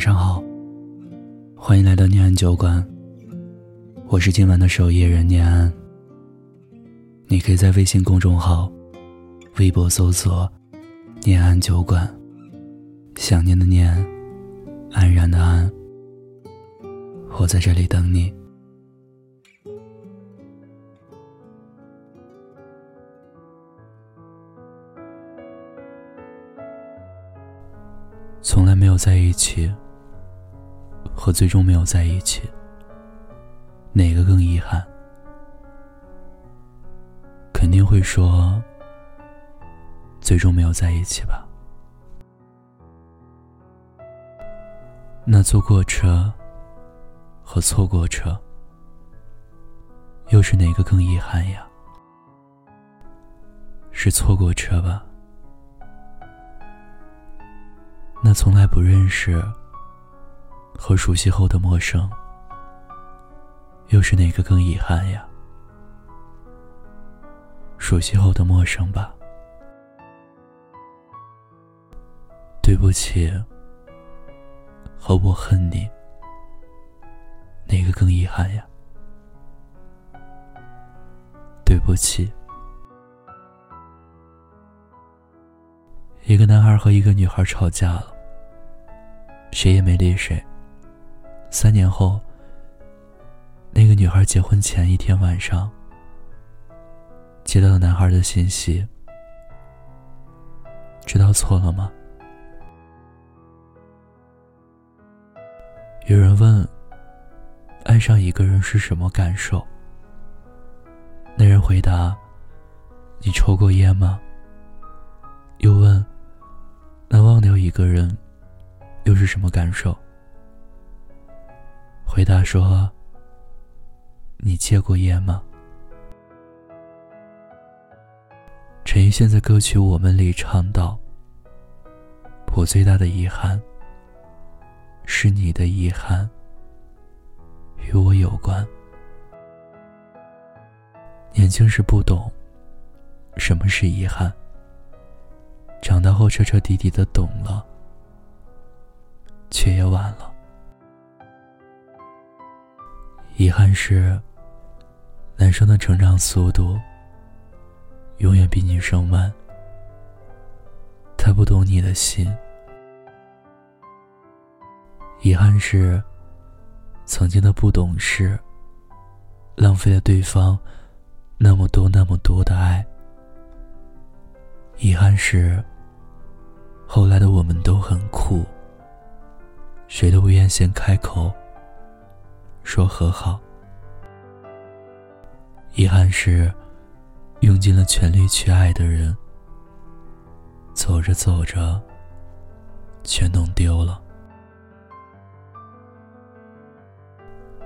晚上好，欢迎来到念安酒馆。我是今晚的守夜人念安。你可以在微信公众号、微博搜索“念安酒馆”，想念的念，安然的安。我在这里等你。从来没有在一起，和最终没有在一起，哪个更遗憾？肯定会说，最终没有在一起吧。那坐过车和错过车，又是哪个更遗憾呀？是错过车吧。那从来不认识和熟悉后的陌生，又是哪个更遗憾呀？熟悉后的陌生吧。对不起，和我恨你，哪个更遗憾呀？对不起。一个男孩和一个女孩吵架了，谁也没理谁。三年后，那个女孩结婚前一天晚上，接到了男孩的信息，知道错了吗？有人问：“爱上一个人是什么感受？”那人回答：“你抽过烟吗？”又问。那忘掉一个人，又是什么感受？回答说：“你戒过烟吗？”陈奕迅在歌曲《我们》里唱道：“我最大的遗憾，是你的遗憾与我有关。年轻时不懂什么是遗憾。”长大后彻彻底底的懂了，却也晚了。遗憾是，男生的成长速度永远比女生慢。他不懂你的心。遗憾是，曾经的不懂事，浪费了对方那么多那么多的爱。遗憾是。后来的我们都很酷，谁都不愿先开口说和好。遗憾是，用尽了全力去爱的人，走着走着，却弄丢了。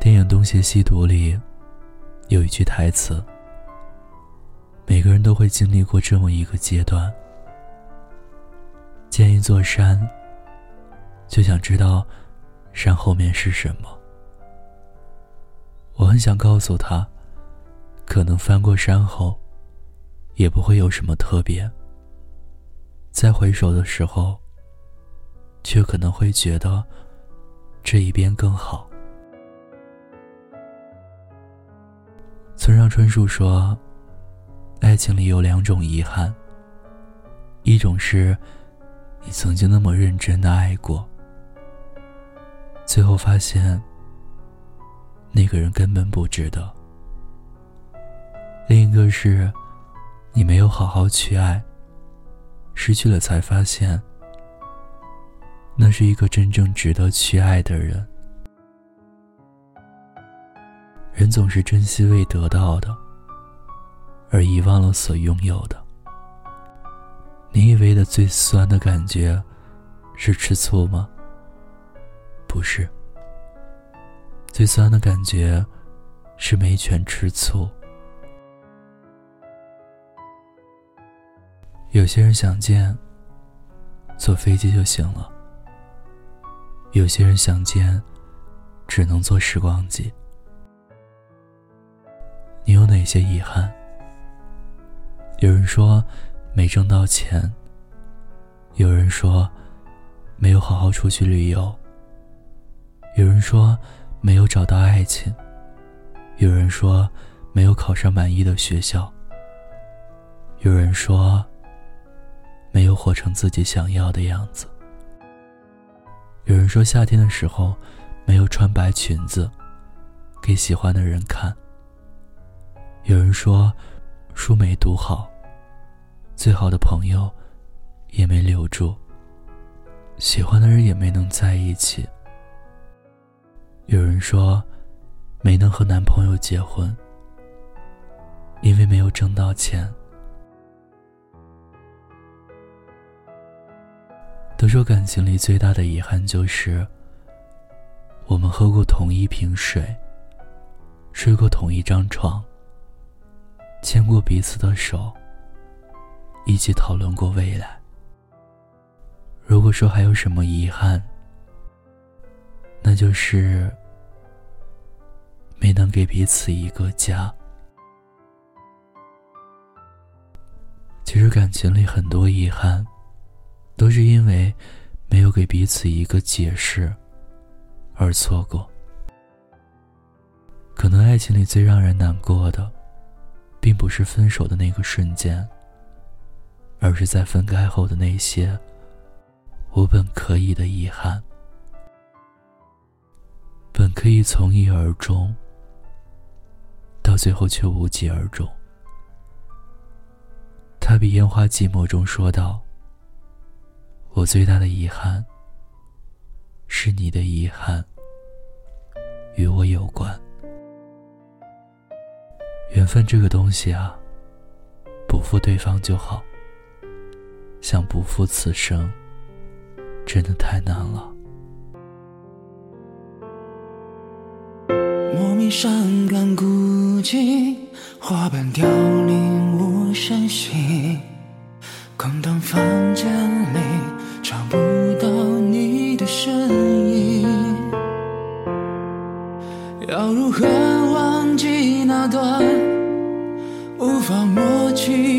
电影《东邪西毒》里有一句台词：“每个人都会经历过这么一个阶段。”见一座山，就想知道山后面是什么。我很想告诉他，可能翻过山后，也不会有什么特别。再回首的时候，却可能会觉得这一边更好。村上春树说，爱情里有两种遗憾，一种是。你曾经那么认真的爱过，最后发现那个人根本不值得。另一个是，你没有好好去爱，失去了才发现，那是一个真正值得去爱的人。人总是珍惜未得到的，而遗忘了所拥有的。你以为的最酸的感觉，是吃醋吗？不是。最酸的感觉，是没权吃醋。有些人想见，坐飞机就行了；有些人想见，只能坐时光机。你有哪些遗憾？有人说。没挣到钱。有人说，没有好好出去旅游。有人说没有找到爱情，有人说没有考上满意的学校，有人说没有活成自己想要的样子，有人说夏天的时候没有穿白裙子给喜欢的人看，有人说书没读好，最好的朋友也没留住。喜欢的人也没能在一起。有人说，没能和男朋友结婚，因为没有挣到钱。都说感情里最大的遗憾就是，我们喝过同一瓶水，睡过同一张床，牵过彼此的手，一起讨论过未来。如果说还有什么遗憾，那就是没能给彼此一个家。其实感情里很多遗憾，都是因为没有给彼此一个解释而错过。可能爱情里最让人难过的，并不是分手的那个瞬间，而是在分开后的那些。我本可以的遗憾，本可以从一而终，到最后却无疾而终。他比烟花寂寞中说道：“我最大的遗憾，是你的遗憾与我有关。缘分这个东西啊，不负对方就好，想不负此生。”真的太难了。你伤感孤寂，花瓣凋零无声息。空荡房间里找不到你的身影，要如何忘记那段无法抹去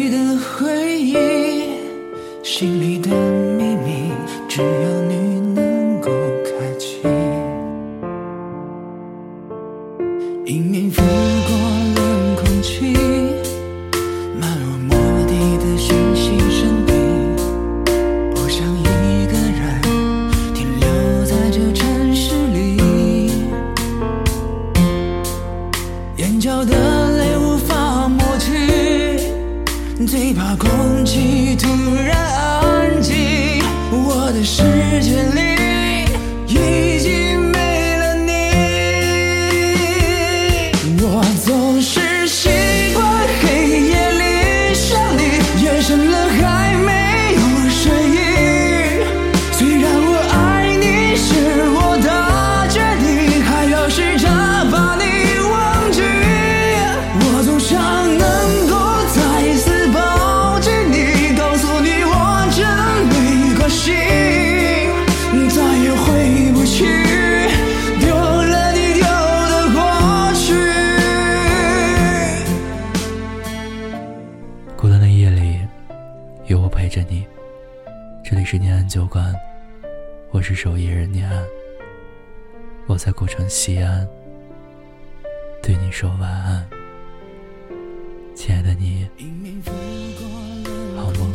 总是我在古城西安，对你说晚安，亲爱的你，好梦。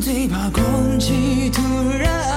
最怕空气突然